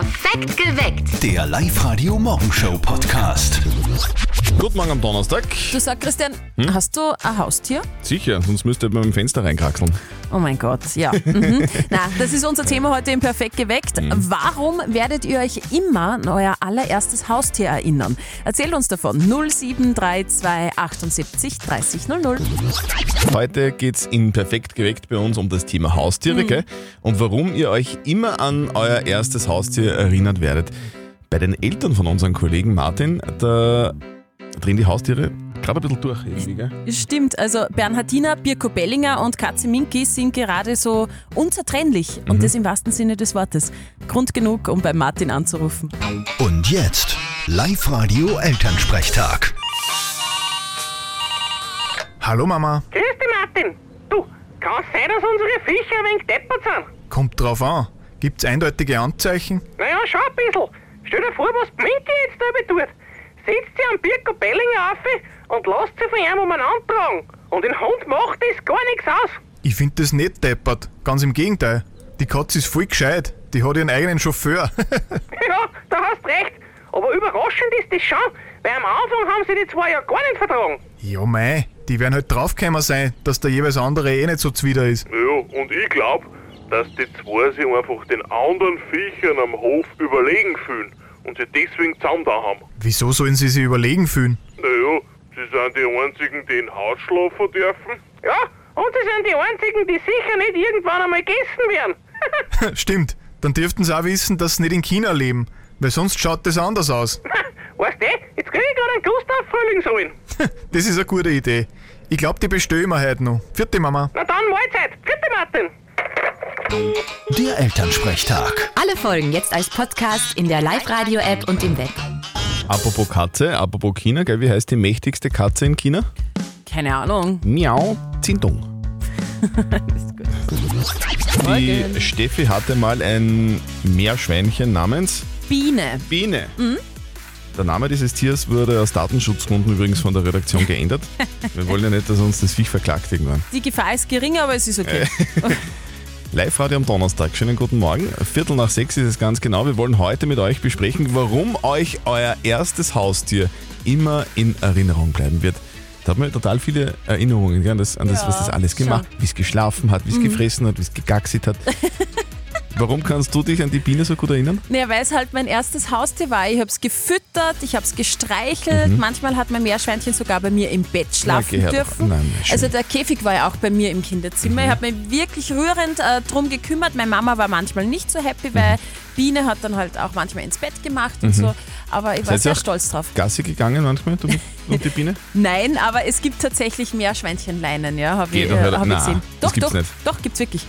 Perfekt geweckt. Der Live-Radio Morgenshow Podcast. Guten Morgen am Donnerstag. Du sag, Christian, Hm? hast du ein Haustier? Sicher, sonst müsste man im Fenster reinkraxeln. Oh mein Gott, ja. Mhm. Na, das ist unser Thema heute im Perfekt geweckt. Hm. Warum werdet ihr euch immer an euer allererstes Haustier erinnern? Erzählt uns davon. 0732 78 30 00. Heute geht's in Perfekt geweckt bei uns um das Thema Haustiere, Mhm. gell? Und warum ihr euch immer an euer erstes Haustier erinnert werdet. Bei den Eltern von unserem Kollegen Martin, da drehen die Haustiere gerade ein bisschen durch irgendwie, gell? Stimmt, also Bernhardiner, Birko Bellinger und Katze Minki sind gerade so unzertrennlich. Mhm. Und das im wahrsten Sinne des Wortes. Grund genug, um bei Martin anzurufen. Und jetzt Live-Radio Elternsprechtag. Hallo Mama, Grüß dich, Martin. Du, kann es sein, dass unsere Viecher ein wenig deppert sind? kommt drauf an. Gibt's eindeutige Anzeichen? Naja, schau ein bisschen. Stell dir vor, was die Minke jetzt da tut. Setzt sie am Birko Bellinger auf und lässt sie von ihm umeinander tragen. Und den Hund macht das gar nichts aus. Ich find das nicht deppert. Ganz im Gegenteil. Die Katze ist voll gescheit. Die hat ihren eigenen Chauffeur. ja, da hast recht. Aber überraschend ist das schon, weil am Anfang haben sie die zwei ja gar nicht vertragen. ja mei, die werden halt draufgekommen sein, dass der jeweils andere eh nicht so zwider ist. Ja, und ich glaube, dass die zwei sich einfach den anderen Viechern am Hof überlegen fühlen und sie deswegen zusammen da haben. Wieso sollen sie sich überlegen fühlen? Naja, sie sind die einzigen, die in Haus schlafen dürfen. Ja, und sie sind die einzigen, die sicher nicht irgendwann einmal gegessen werden. Stimmt, dann dürften sie auch wissen, dass sie nicht in China leben, weil sonst schaut das anders aus. weißt du, jetzt krieg ich gerade einen Gustav Frühlingsruhen. Das ist eine gute Idee. Ich glaub, die bestellen wir heute noch. Vierte Mama. Na dann, Mahlzeit. Bitte, Martin. Der Elternsprechtag. Alle Folgen jetzt als Podcast in der Live-Radio-App und im Web. Apropos Katze, apropos China, gell? Wie heißt die mächtigste Katze in China? Keine Ahnung. Miau Zindong. Die Steffi hatte mal ein Meerschweinchen namens Biene. Biene. Der Name dieses Tiers wurde aus Datenschutzgründen übrigens von der Redaktion geändert. Wir wollen ja nicht, dass uns das Viech verklagt irgendwann. Die Gefahr ist gering, aber es ist okay. Live-Radio am Donnerstag. Schönen guten Morgen. Viertel nach sechs ist es ganz genau. Wir wollen heute mit euch besprechen, warum euch euer erstes Haustier immer in Erinnerung bleiben wird. Da hat man total viele Erinnerungen gell, an das, an das Ja, was das alles gemacht schon. wie es geschlafen hat, wie es gefressen hat, wie es gegaxit hat. warum kannst du dich an die Biene so gut erinnern? Naja, weil es halt mein erstes Haustier war. Ich habe es gefüttert, ich habe es gestreichelt. Manchmal hat mein Meerschweinchen sogar bei mir im Bett schlafen Mhm. gehört dürfen. Nein, also der Käfig war ja auch bei mir im Kinderzimmer. Mhm. Ich habe mich wirklich rührend äh, drum gekümmert. Meine Mama war manchmal nicht so happy, weil Mhm. Biene hat dann halt auch manchmal ins Bett gemacht und so. Aber ich war Seid sehr stolz drauf. Gassi gegangen manchmal, du und die Biene? Nein, aber es gibt tatsächlich Meerschweinchenleinen, ja, habe ich, äh, hab ich Na, gesehen. Doch, gibt's doch, nicht. doch, gibt's wirklich.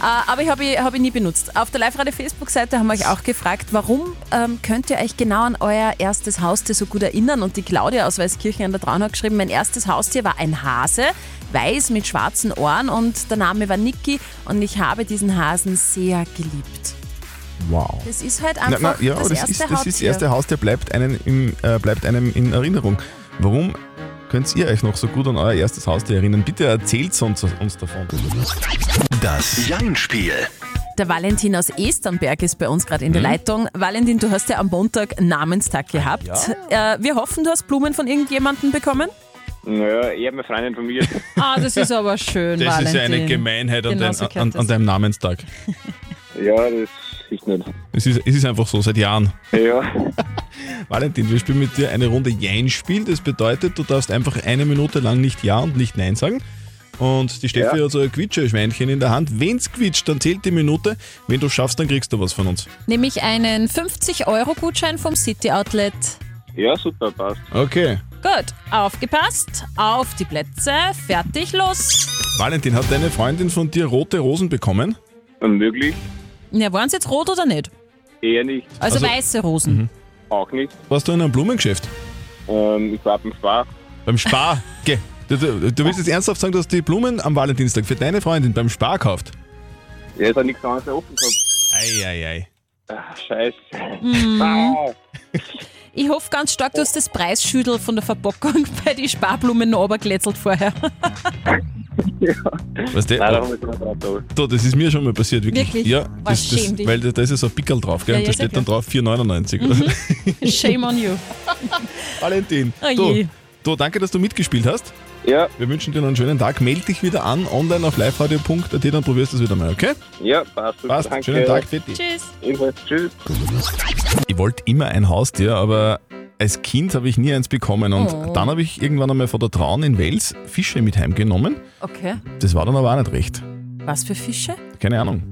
Äh, aber ich habe ich, hab ich nie benutzt. Auf der Live-Radio Facebook-Seite haben wir euch auch gefragt, warum ähm, könnt ihr euch genau an euer erstes Haustier so gut erinnern? Und die Claudia aus Weißkirchen an der Traun hat geschrieben, mein erstes Haustier war ein Hase, weiß mit schwarzen Ohren und der Name war Niki und ich habe diesen Hasen sehr geliebt. Wow. Das ist halt Na, einfach na, ja, das, das, erste ist, das ist das erste Haustier, bleibt, einen im, äh, bleibt einem in Erinnerung. Warum könnt ihr euch noch so gut an euer erstes Haustier erinnern? Bitte erzählt uns, uns davon. Das Jein-Spiel. Der Valentin aus Esternberg ist bei uns gerade in der Leitung. Valentin, du hast ja am Montag Namenstag gehabt. Äh, wir hoffen, du hast Blumen von irgendjemandem bekommen. Naja, eher meine Freundin von mir. Ah, das ist aber schön, Das Valentin. ist ja eine Gemeinheit an, Genau dein, an, an deinem Namenstag. Ja, das ist nicht. Es ist, es ist einfach so, seit Jahren. Ja, Valentin, wir spielen mit dir eine Runde Jein-Spiel. Das bedeutet, du darfst einfach eine Minute lang nicht Ja und nicht Nein sagen. Und die Steffi Ja. hat so ein Quietscheschweinchen in der Hand. Wenn's quietscht, dann zählt die Minute. Wenn du schaffst, dann kriegst du was von uns. Nämlich einen 50-Euro-Gutschein vom City Outlet. ja, super, passt. Okay. Gut, aufgepasst, auf die Plätze, fertig, los. Valentin, hat deine Freundin von dir rote Rosen bekommen? Unmöglich, Ja, waren sie jetzt rot oder nicht? eher nicht, Also, Also- weiße Rosen. auch nicht. Warst du in einem Blumengeschäft? Ähm, ich war beim Spar. Beim Spar? Geh. Du, du, du willst jetzt ernsthaft sagen, dass die Blumen am Valentinstag für deine Freundin beim Spar kauft? Ja, ist auch nichts anderes offen gehabt. Eieiei. Ach, scheiße. Mhm. Ah, Ich hoffe ganz stark, du hast das Preisschüttel von der Verpackung bei den Sparblumen noch runtergeletzelt vorher. Weißt du, Nein, da haben wir schon drauf da. da, das ist mir schon mal passiert, wirklich. Wirklich? Ja, Oh, das, das, schäm dich. weil da, da ist ja so ein Pickel drauf, gell? Ja, und ja, da steht sehr dann drauf 4,99. oder? Shame on you. Valentin, Oh du, du, danke, dass du mitgespielt hast. Ja, Wir wünschen dir noch einen schönen Tag. Meld dich wieder an, online auf liveradio.at, dann probierst du es wieder mal, okay? ja, passt. Passt, Danke. schönen Tag, Fetti. Tschüss. Ebenfalls. Tschüss. Ich wollte immer ein Haustier, aber als Kind habe ich nie eins bekommen. Und Oh. dann habe ich irgendwann einmal von der Traun in Wales Fische mit heimgenommen. Okay. Das war dann aber auch nicht recht. Was für Fische? Keine Ahnung.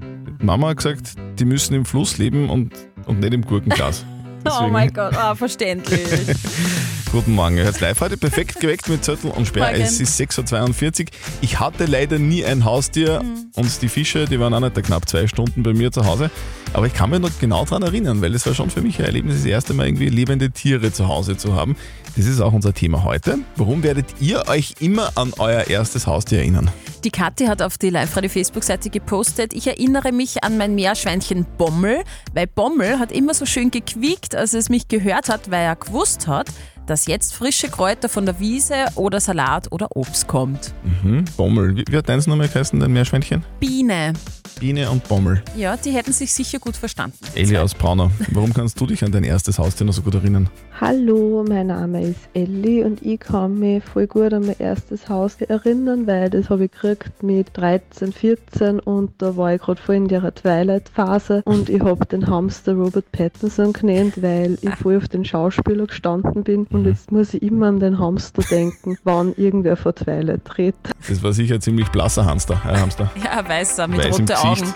Mama hat gesagt, die müssen im Fluss leben und, und nicht im Gurkenglas. Oh mein Gott, ah, verständlich. Guten Morgen, ihr hört live heute perfekt geweckt mit Zettel und Sperr. Morgen. Es ist 6.42 Uhr. Ich hatte leider nie ein Haustier Mhm. und die Fische, die waren auch nicht da knapp zwei Stunden bei mir zu Hause. Aber ich kann mich noch genau daran erinnern, weil es war schon für mich ein Erlebnis, das erste Mal irgendwie lebende Tiere zu Hause zu haben. Das ist auch unser Thema heute. Warum werdet ihr euch immer an euer erstes Haustier erinnern? Die Kathi hat auf die Live-Radio-Facebook-Seite gepostet, ich erinnere mich an mein Meerschweinchen Bommel, weil Bommel hat immer so schön gequiekt, als es mich gehört hat, weil er gewusst hat, dass jetzt frische Kräuter von der Wiese oder Salat oder Obst kommt. Hm? Bommel. Wie, wie hat deins nochmal geheißen, dein Meerschweinchen? Biene, Biene und Bommel. ja, die hätten sich sicher gut verstanden. Eli aus Braunau. Warum kannst du dich an dein erstes Haustier noch so gut erinnern? Hallo, mein Name ist Elli und ich kann mich voll gut an mein erstes Haus erinnern, weil das habe ich gekriegt mit 13, 14 und da war ich gerade voll in der Twilight-Phase und ich habe den Hamster Robert Pattinson genannt, weil ich voll auf den Schauspieler gestanden bin und jetzt muss ich immer an den Hamster denken, wann irgendwer vor Twilight tritt. Das war sicher ein ziemlich blasser Hamster. Äh, Hamster. Ja, weißer mit Weiß im roten Gesicht.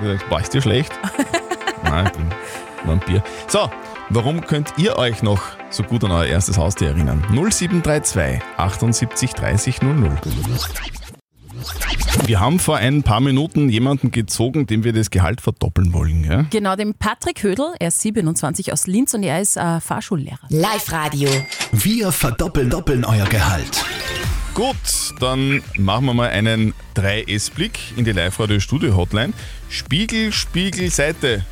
Augen. Boah, ist dir schlecht? Nein, ich bin Vampir. So, warum könnt ihr euch noch so gut an euer erstes Haustier erinnern? 0732 78 30 00. Wir haben vor ein paar Minuten jemanden gezogen, dem wir das Gehalt verdoppeln wollen. Ja? Genau, dem Patrick Hödel, er ist 27 aus Linz und er ist äh, Fahrschullehrer. Live-Radio. Wir verdoppeln doppeln euer Gehalt. Gut, dann machen wir mal einen 3S-Blick in die Live-Radio-Studio-Hotline. Spiegel, Spiegel, Seite.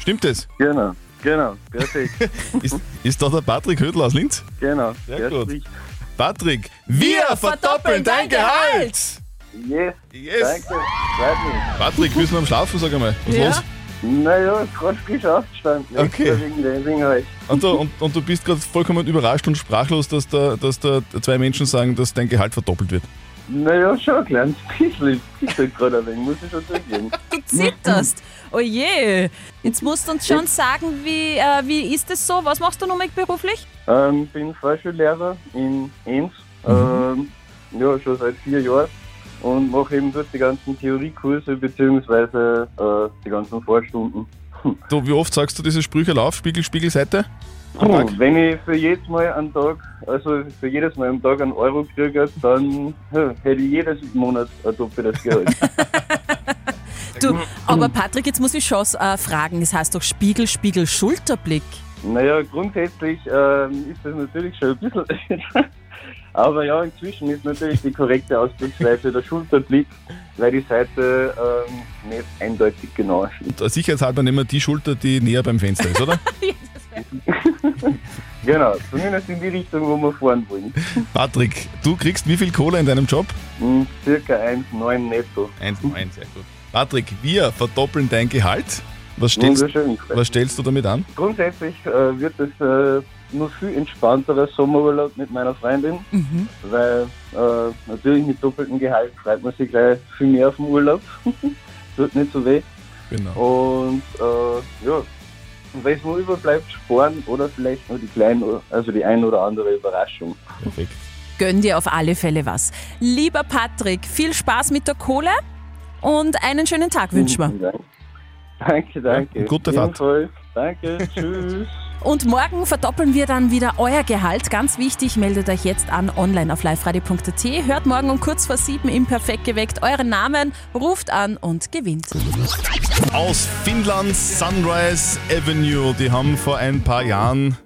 Stimmt es? Genau, genau, perfekt. Ist, ist da der Patrick Hödel aus Linz? genau. Sehr Der gut. spricht. Patrick, wir verdoppeln dein Gehalt! Yes, Yes! danke, freut mich. Patrick, bist du am Schlafen, sag einmal. Was Ja. los? Naja, gerade frisch aufgestanden. Okay. Extra Wegen Ding halt. Und du, und, und du bist gerade vollkommen überrascht und sprachlos, dass da, dass da zwei Menschen sagen, dass dein Gehalt verdoppelt wird. Naja, schon ein kleines bisschen. Ich sag gerade ein wenig, muss ich schon zugeben. Du zitterst. Oh je. Jetzt musst du uns schon sagen, wie, äh, wie ist es so? Was machst du nochmal beruflich? Ähm, bin Fahrschullehrer in Enns. Ähm, ja, schon seit vier Jahren. Und mache eben dort die ganzen Theoriekurse beziehungsweise äh, die ganzen Vorstunden. Du, wie oft sagst du diese Sprüche auf? Spiegel, Spiegel, Seite? Am Puh, wenn ich für jedes Mal einen Tag, also für jedes Mal am Tag einen Euro kriege, dann ja, hätte ich jedes Monat ein doppeltes Gehalt. Du, aber Patrick, jetzt muss ich schon äh, fragen. Das heißt doch Spiegel, Spiegel, Schulterblick. Naja, grundsätzlich ähm, ist das natürlich schon ein bisschen. Aber ja, inzwischen ist natürlich die korrekte Ausdrucksweise der Schulterblick, weil die Seite ähm, nicht eindeutig genau. Und sicherheitshalber nehmen wir die Schulter, die näher beim Fenster ist, oder? Genau, zumindest in die Richtung, wo wir fahren wollen. Patrick, du kriegst wie viel Kohle in deinem Job? Hm, circa 1,9 netto. 1,9, sehr gut. Patrick, wir verdoppeln dein Gehalt. Was stellst, was stellst du damit an? Grundsätzlich äh, wird es äh, nur viel entspannterer Sommerurlaub mit meiner Freundin, weil äh, natürlich mit doppeltem Gehalt freut man sich gleich viel mehr auf dem Urlaub. Tut nicht so weh. Genau. Und äh, ja, wenn es nur überbleibt, sparen oder vielleicht nur die kleine, also die ein oder andere Überraschung. Perfekt. Gönn dir auf alle Fälle was. Lieber Patrick, viel Spaß mit der Kohle und einen schönen Tag wünschen wir. Danke, danke. Ja, gute Fahrt. Danke, tschüss. Und morgen verdoppeln wir dann wieder euer Gehalt. Ganz wichtig, meldet euch jetzt an online auf liveradio.at. Hört morgen um kurz vor sieben im Perfekt geweckt euren Namen, ruft an und gewinnt. Aus Finnland, Sunrise Avenue. Die haben vor ein paar Jahren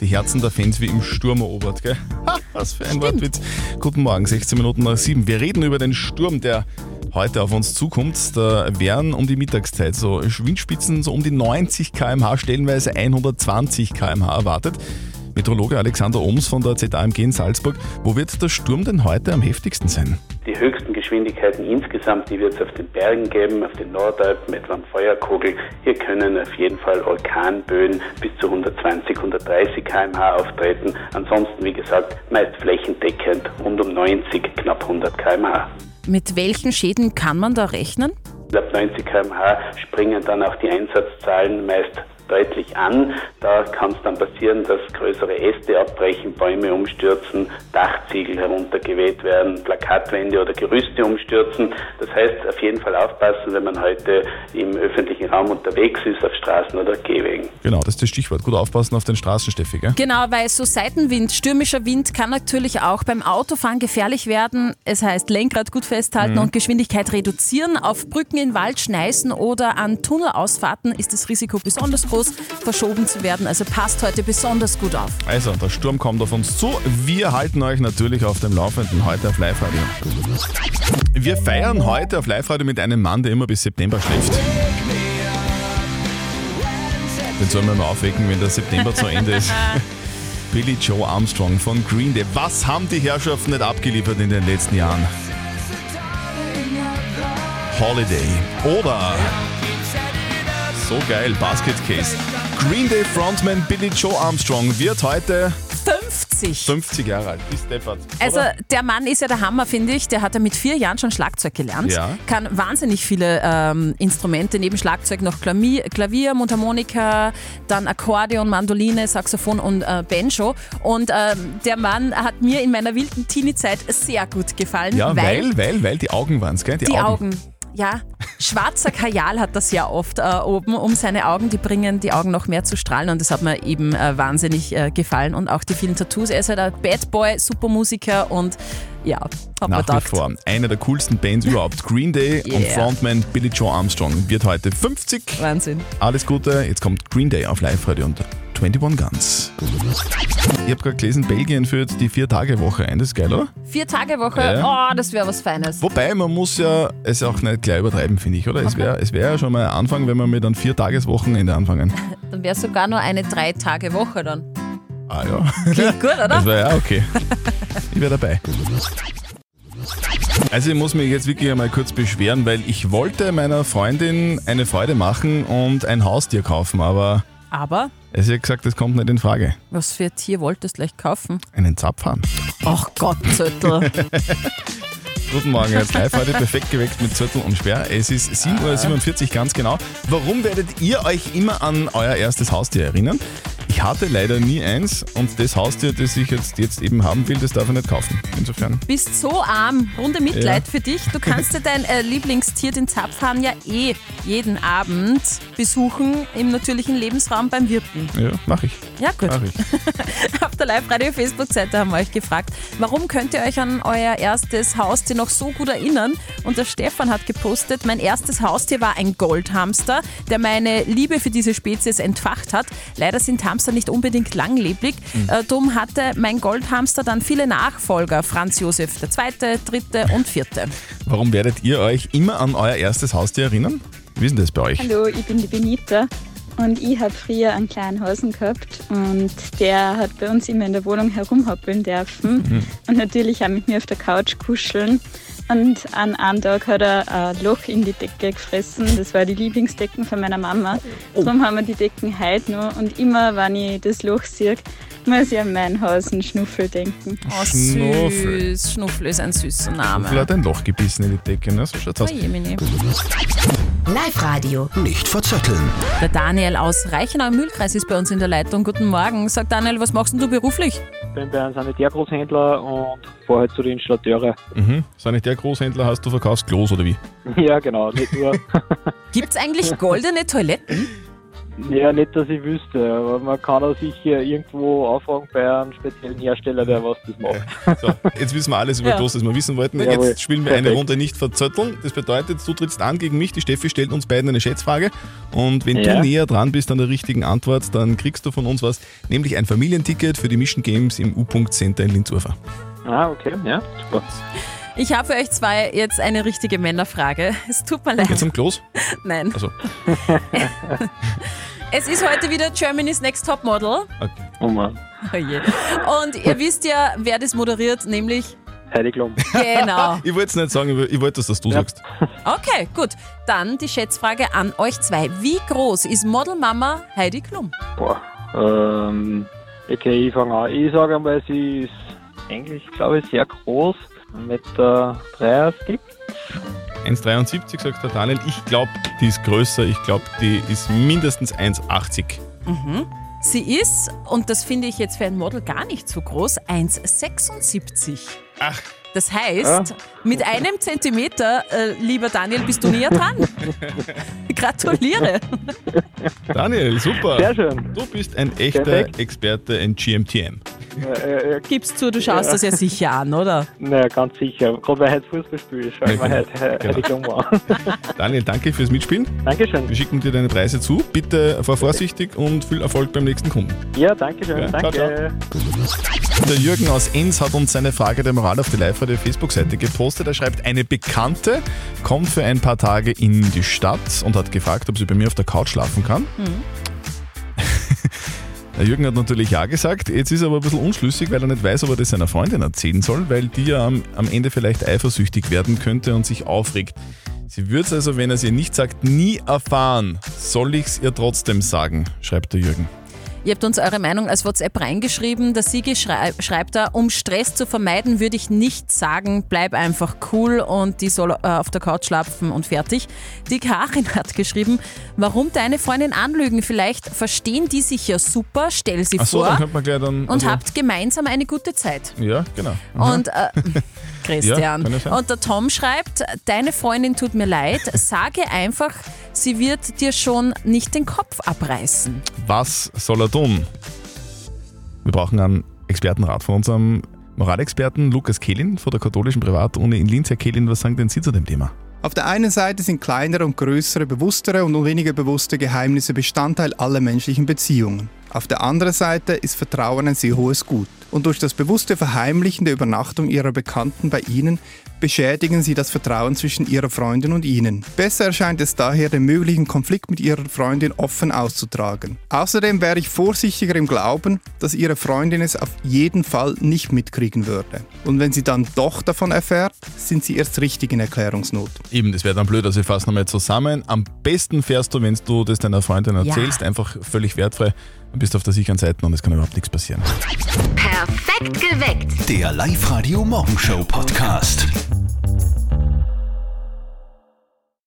die Herzen der Fans wie im Sturm erobert, gell? Ha, was für ein Wortwitz. Guten Morgen, 16 Minuten nach 7. Wir reden über den Sturm, der heute auf uns zukommt. Da wären um die Mittagszeit so Windspitzen so um die 90 km/h, stellenweise 120 km/h erwartet. Meteorologe Alexander Ohms von der ZAMG in Salzburg. Wo wird der Sturm denn heute am heftigsten sein? Die höchsten Geschwindigkeiten insgesamt, die wird es auf den Bergen geben, auf den Nordalpen, etwa am Feuerkogel. Hier können auf jeden Fall Orkanböen bis zu 120, 130 km/h auftreten. Ansonsten, wie gesagt, meist flächendeckend rund um 90, knapp 100 km/h. Mit welchen Schäden kann man da rechnen? Ab 90 km/h springen dann auch die Einsatzzahlen meist deutlich an. Da kann es dann passieren, dass größere Äste abbrechen, Bäume umstürzen, Dachziegel heruntergeweht werden, Plakatwände oder Gerüste umstürzen. Das heißt, auf jeden Fall aufpassen, wenn man heute im öffentlichen Raum unterwegs ist, auf Straßen oder Gehwegen. Genau, das ist das Stichwort. Gut aufpassen auf den Straßen, Steffi, gell? Genau, weil so Seitenwind, stürmischer Wind kann natürlich auch beim Autofahren gefährlich werden. Es heißt Lenkrad gut festhalten und Geschwindigkeit reduzieren. Auf Brücken in Wald, Schneisen oder an Tunnelausfahrten ist das Risiko besonders groß, verschoben zu werden. Also passt heute besonders gut auf. Also, der Sturm kommt auf uns zu. Wir halten euch natürlich auf dem Laufenden heute auf Live-Radio. Wir feiern heute auf Live-Radio mit einem Mann, der immer bis September schläft. Den sollen wir mal aufwecken, wenn der September zu Ende ist. Billy Joe Armstrong von Green Day. Was haben die Herrschaften nicht abgeliefert in den letzten Jahren? Holiday. Oder so geil, Basket Case. Green Day Frontman Billy Joe Armstrong wird heute 50. 50 Jahre alt. Ist deppert. Also oder? der Mann ist ja der Hammer, finde ich. Der hat ja mit vier Jahren schon Schlagzeug gelernt. Ja. Kann wahnsinnig viele ähm, Instrumente, neben Schlagzeug noch Klavier, Klavier, Mundharmonika, dann Akkordeon, Mandoline, Saxophon und äh, Banjo. Und ähm, der Mann hat mir in meiner wilden Teenie-Zeit sehr gut gefallen. Ja, weil, weil, weil die Augen waren es, gell? die Augen. Ja, schwarzer Kajal hat das ja oft äh, oben um seine Augen. Die bringen die Augen noch mehr zu strahlen und das hat mir eben äh, wahnsinnig äh, gefallen. Und auch die vielen Tattoos. Er ist halt ein Bad Boy, Supermusiker und ja, hat Nach wie vor. Eine der coolsten Bands überhaupt. Green Day und Yeah. Frontman Billy Joe Armstrong wird heute 50. Wahnsinn. Alles Gute. Jetzt kommt Green Day auf Live-Radio und 21 Guns. Ich habe gerade gelesen, Belgien führt die Vier-Tage-Woche ein. Das ist geil, oder? Vier Tage Woche, Ja. oh, das wäre was Feines. Wobei, man muss ja es auch nicht gleich übertreiben, finde ich, oder? Es wäre es wär ja schon mal ein Anfang, wenn wir mit einem Vier-Tages-Wochenende anfangen. Dann wäre sogar nur eine drei Tage Woche dann. Ah ja. Klingt gut, oder? Das wäre ja okay. Ich wäre dabei. Also ich muss mich jetzt wirklich einmal kurz beschweren, weil ich wollte meiner Freundin eine Freude machen und ein Haustier kaufen, aber Aber es hat gesagt, das kommt nicht in Frage. was für ein Tier wolltest du gleich kaufen? Einen Zapfhahn. Ach Gott, Zettel. Guten Morgen, jetzt live heute perfekt geweckt mit Zettel und Sperr. Es ist 7.47 Uhr ganz genau. Warum werdet ihr euch immer an euer erstes Haustier erinnern? Ich hatte leider nie eins und das Haustier, das ich jetzt, jetzt eben haben will, das darf ich nicht kaufen. Insofern. bist so arm. Runde Mitleid Ja. für dich. Du kannst dir dein äh, Lieblingstier, den Zapfhahn, ja eh jeden Abend besuchen im natürlichen Lebensraum beim Wirten. Ja, mach ich. Ja, gut. Ich. Auf der Live-Radio-Facebook-Seite haben wir euch gefragt, warum könnt ihr euch an euer erstes Haustier noch so gut erinnern? Und der Stefan hat gepostet, mein erstes Haustier war ein Goldhamster, der meine Liebe für diese Spezies entfacht hat. Leider sind Hamster nicht unbedingt langlebig. Äh, darum hatte mein Goldhamster dann viele Nachfolger. Franz Josef II., dritte und vierte. Warum werdet ihr euch immer an euer erstes Haustier erinnern? Wie ist denn das bei euch? Hallo, ich bin die Benita und ich habe früher einen kleinen Hasen gehabt und der hat bei uns immer in der Wohnung herumhoppeln dürfen und natürlich auch mit mir auf der Couch kuscheln. Und an einem Tag hat er ein Loch in die Decke gefressen. Das war die Lieblingsdecken von meiner Mama. Darum haben wir die Decken heute noch. Und immer, wenn ich das Loch sehe, muss ich an meinen Hasen Schnuffel denken. Oh, Schnuffel. süß. Schnuffel ist ein süßer Vielleicht Name. hat ein Loch gebissen in die Decke, ne? So schaut's aus. Oh, Jemini. Live-Radio. Nicht verzetteln. Der Daniel aus Reichenau im Mühlkreis ist bei uns in der Leitung. Guten Morgen. Sag Daniel, was machst denn du beruflich? bin bei einem Sanitärgroßhändler und fahre halt zu den Installateure. Mhm. Sanitär Großhändler hast du verkaufst Klos oder wie? Ja, genau. Nicht nur, Gibt es eigentlich goldene Toiletten? Ja, nicht, dass ich wüsste, aber man kann auch sicher irgendwo anfragen bei einem speziellen Hersteller, der was das macht. So, jetzt wissen wir alles über Ja. Das wir wissen wollten. Jawohl. Jetzt spielen wir eine Perfekt. Runde nicht verzötteln. Das bedeutet, du trittst an gegen mich. Die Steffi stellt uns beiden eine Schätzfrage. Und wenn Ja. du näher dran bist an der richtigen Antwort, dann kriegst du von uns was, nämlich ein Familienticket für die Mission Games im U-Punkt Center in Linzurfer. Ah, okay, ja, super. Ich habe für euch zwei jetzt eine richtige Männerfrage. Es tut mir leid. Jetzt am Klos? Nein. Also, Es ist heute wieder Germany's Next Top Model. okay. Oh Mann. Oh je. Und ihr wisst ja, wer das moderiert, nämlich Heidi Klum. Genau. Ich wollte es nicht sagen, ich wollte, dass das du sagst. Okay, gut. Dann die Schätzfrage an euch zwei. Wie groß ist Modelmama Heidi Klum? Boah. Ähm, okay, ich fange an. Ich sage einmal, sie ist eigentlich, glaube ich, sehr groß. Mit der 30. 1,73 sagt der Daniel. Ich glaube, die ist größer. Ich glaube, die ist mindestens 1,80. Mhm. Sie ist, und das finde ich jetzt für ein Model gar nicht so groß, 1,76. Ach. Das heißt, mit einem Zentimeter, äh, lieber Daniel, bist du näher dran. Gratuliere. Daniel, super. Sehr schön. Du bist ein echter Perfekt. Experte in GMTM. Äh, äh, Gibst zu, du schaust das ja sicher an, oder? naja, ganz sicher. Gerade weil heute Fußball spielt, schaue ich mir heute Genau. Klum an. Daniel, danke fürs Mitspielen. Dankeschön. Wir schicken dir deine Preise zu. Bitte fahr vorsichtig und viel Erfolg beim nächsten Kunden. Ja, danke schön. Ja, ciao, danke. Der Jürgen aus Enns hat uns seine Frage der Moral auf die Live-Radio Facebook-Seite gepostet. Er schreibt, eine Bekannte kommt für ein paar Tage in die Stadt und hat gefragt, ob sie bei mir auf der Couch schlafen kann. Der Jürgen hat natürlich ja gesagt, jetzt ist er aber ein bisschen unschlüssig, weil er nicht weiß, ob er das seiner Freundin erzählen soll, weil die ja am, am Ende vielleicht eifersüchtig werden könnte und sich aufregt. Sie würde es also, wenn er es ihr nicht sagt, nie erfahren. Soll ich es ihr trotzdem sagen, schreibt der Jürgen. Ihr habt uns eure Meinung als WhatsApp reingeschrieben. Der Sigi schrei schreibt da, um Stress zu vermeiden, würde ich nichts sagen. Bleib einfach cool und die soll äh, auf der Couch schlafen und fertig. Die Karin hat geschrieben, warum deine Freundin anlügen? Vielleicht verstehen die sich ja super, stell sie Ach so, vor dann könnte man gleich dann... und also- habt gemeinsam eine gute Zeit. Ja, genau. Und äh, Christian. ja und der Tom schreibt, deine Freundin tut mir leid, sage einfach, sie wird dir schon nicht den Kopf abreißen. Was soll er tun? Wir brauchen einen Expertenrat von unserem Moralexperten Lukas Kehlin von der katholischen Privatuni in Linz. Herr Kehlin, was sagen denn Sie zu dem Thema? Auf der einen Seite sind kleinere und größere, bewusstere und weniger bewusste Geheimnisse Bestandteil aller menschlichen Beziehungen. Auf der anderen Seite ist Vertrauen ein sehr hohes Gut. Und durch das bewusste Verheimlichen der Übernachtung ihrer Bekannten bei ihnen beschädigen sie das Vertrauen zwischen ihrer Freundin und ihnen. Besser erscheint es daher, den möglichen Konflikt mit ihrer Freundin offen auszutragen. Außerdem wäre ich vorsichtiger im Glauben, dass ihre Freundin es auf jeden Fall nicht mitkriegen würde. Und wenn sie dann doch davon erfährt, sind sie erst richtig in Erklärungsnot. Eben, das wäre dann blöd, also ich fasse nochmal zusammen. Am besten fährst du, wenn du das deiner Freundin Ja. erzählst, einfach völlig wertfrei und bist auf der sicheren Seite und es kann überhaupt nichts passieren. Perfekt geweckt. Der Live-Radio Morgenshow Podcast.